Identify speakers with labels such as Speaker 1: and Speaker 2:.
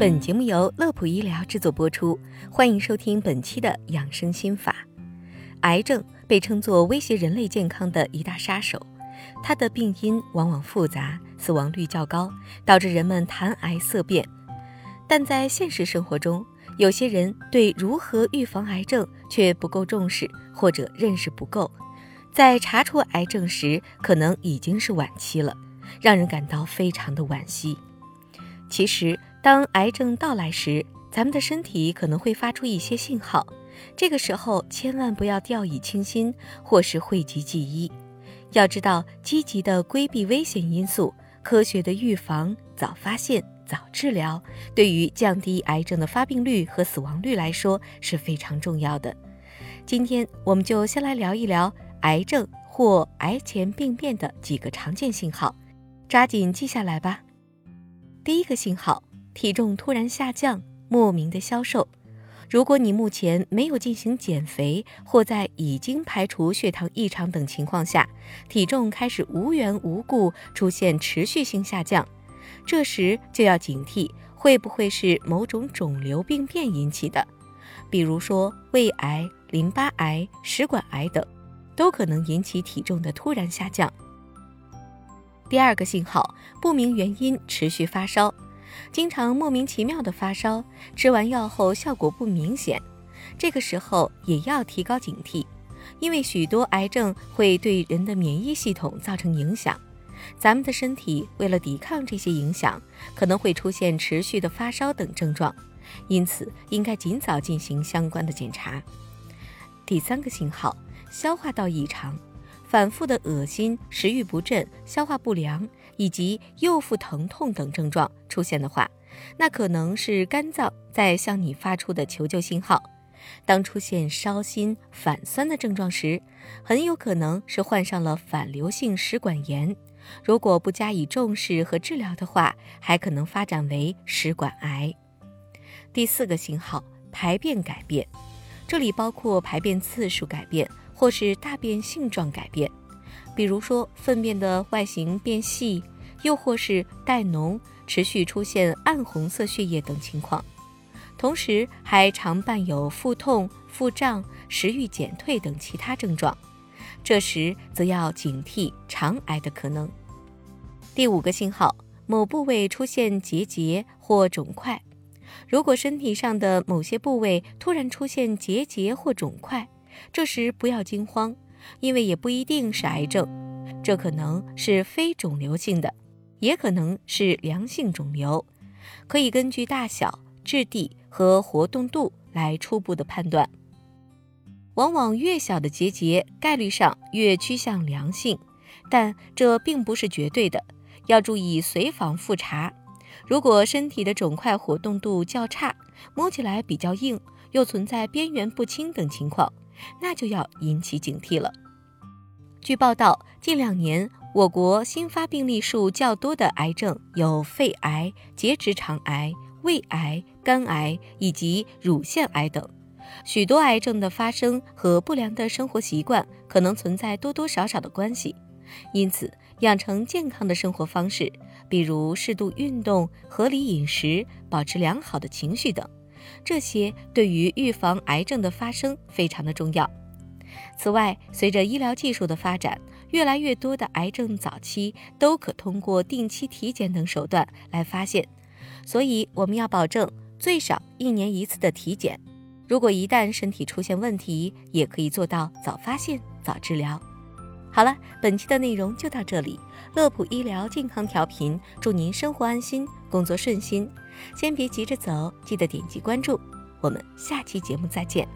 Speaker 1: 本节目由乐普医疗制作播出，欢迎收听本期的养生心法。癌症被称作威胁人类健康的一大杀手，它的病因往往复杂，死亡率较高，导致人们谈癌色变。但在现实生活中，有些人对如何预防癌症却不够重视，或者认识不够，在查出癌症时可能已经是晚期了，让人感到非常的惋惜。其实，当癌症到来时，咱们的身体可能会发出一些信号，这个时候千万不要掉以轻心，或是讳疾忌医。要知道，积极的规避危险因素，科学的预防，早发现、早治疗，对于降低癌症的发病率和死亡率来说是非常重要的。今天，我们就先来聊一聊癌症或癌前病变的几个常见信号，抓紧记下来吧。第一个信号，体重突然下降，莫名的消瘦。如果你目前没有进行减肥，或在已经排除血糖异常等情况下，体重开始无缘无故出现持续性下降，这时就要警惕，会不会是某种肿瘤病变引起的？比如说胃癌、淋巴癌、食管癌等，都可能引起体重的突然下降。第二个信号，不明原因持续发烧，经常莫名其妙的发烧，吃完药后效果不明显，这个时候也要提高警惕，因为许多癌症会对人的免疫系统造成影响，咱们的身体为了抵抗这些影响，可能会出现持续的发烧等症状，因此应该尽早进行相关的检查。第三个信号，消化道异常。反复的恶心、食欲不振、消化不良以及右腹疼痛等症状出现的话，那可能是肝脏在向你发出的求救信号。当出现烧心、反酸的症状时，很有可能是患上了反流性食管炎。如果不加以重视和治疗的话，还可能发展为食管癌。第四个信号，排便改变，这里包括排便次数改变。或是大便性状改变，比如说粪便的外形变细，又或是带脓、持续出现暗红色血液等情况，同时还常伴有腹痛、腹胀、食欲减退等其他症状，这时则要警惕肠癌的可能。第五个信号，某部位出现结节或肿块，如果身体上的某些部位突然出现结节或肿块。这时不要惊慌，因为也不一定是癌症，这可能是非肿瘤性的，也可能是良性肿瘤，可以根据大小、质地和活动度来初步的判断。往往越小的结节概率上越趋向良性，但这并不是绝对的，要注意随访复查。如果身体的肿块活动度较差，摸起来比较硬，又存在边缘不清等情况。那就要引起警惕了。据报道，近两年我国新发病例数较多的癌症有肺癌、结直肠癌、胃癌、肝癌以及乳腺癌等。许多癌症的发生和不良的生活习惯可能存在多多少少的关系，因此养成健康的生活方式，比如适度运动、合理饮食、保持良好的情绪等。这些对于预防癌症的发生非常的重要。此外，随着医疗技术的发展，越来越多的癌症早期都可通过定期体检等手段来发现，所以我们要保证最少一年一次的体检。如果一旦身体出现问题，也可以做到早发现、早治疗。好了，本期的内容就到这里。乐普医疗健康调频，祝您生活安心，工作顺心。先别急着走，记得点击关注。我们下期节目再见。